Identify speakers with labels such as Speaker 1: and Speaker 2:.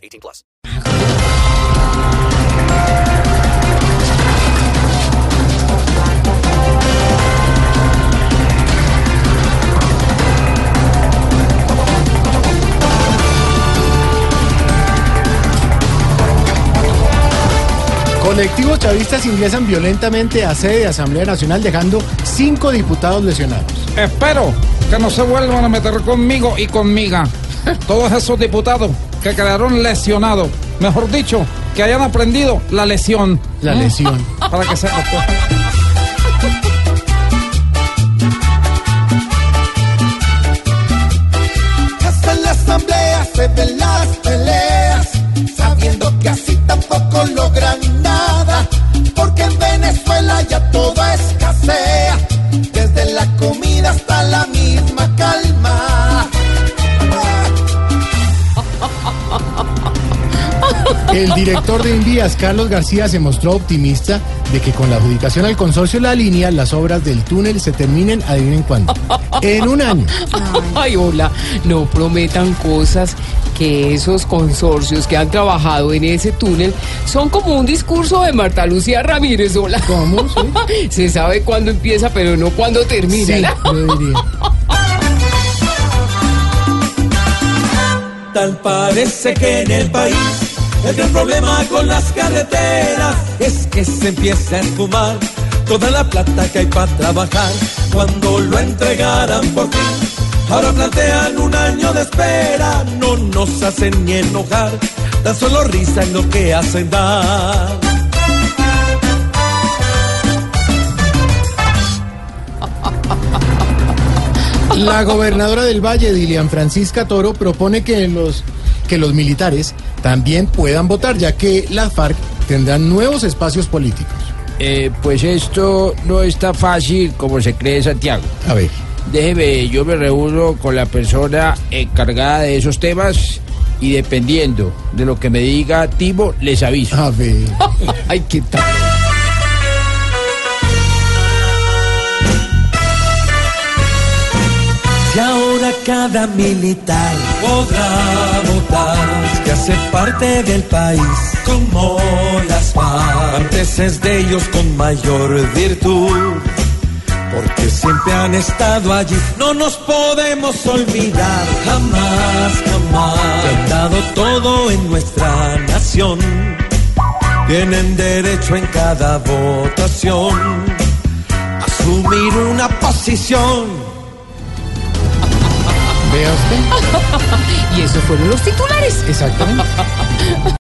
Speaker 1: 18 plus.
Speaker 2: Colectivos chavistas ingresan violentamente a sede de Asamblea Nacional dejando cinco diputados lesionados.
Speaker 3: Espero que no se vuelvan a meter conmigo y conmiga. Todos esos diputados que quedaron lesionados. Mejor dicho, que hayan aprendido la lesión.
Speaker 2: La lesión.
Speaker 3: Para que sepa pues.
Speaker 4: Hasta en la asamblea se ven las
Speaker 2: El director de Envías, Carlos García, se mostró optimista de que con la adjudicación al consorcio La Línea, las obras del túnel se terminen, adivinen cuándo. En un año.
Speaker 5: Ay, hola, no prometan cosas que esos consorcios que han trabajado en ese túnel son como un discurso de Marta Lucía Ramírez, hola.
Speaker 2: ¿Cómo? Sí.
Speaker 5: Se sabe cuándo empieza, pero no cuándo termina.
Speaker 2: Sí, yo diría.
Speaker 4: Tal parece que en el país el gran problema con las carreteras es que se empieza a esfumar toda la plata que hay para trabajar. Cuando lo entregaran por fin, ahora plantean un año de espera. No nos hacen ni enojar, tan solo risa en lo que hacen dar.
Speaker 2: La gobernadora del Valle, Dilian Francisca Toro, propone que los, que los militares también puedan votar, ya que las FARC tendrán nuevos espacios políticos.
Speaker 6: Eh, pues esto no está fácil como se cree Santiago.
Speaker 2: A ver.
Speaker 6: Déjeme, yo me reúno con la persona encargada de esos temas y dependiendo de lo que me diga Timo, les aviso.
Speaker 2: A ver.
Speaker 5: Ay, qué tal.
Speaker 4: Cada militar podrá votar, que hace parte del país, como las FARC. Antes es de ellos con mayor virtud, porque siempre han estado allí. No nos podemos olvidar, jamás, jamás. Han dado todo en nuestra nación. Tienen derecho en cada votación a asumir una posición.
Speaker 5: Y esos fueron los titulares.
Speaker 2: Exactamente.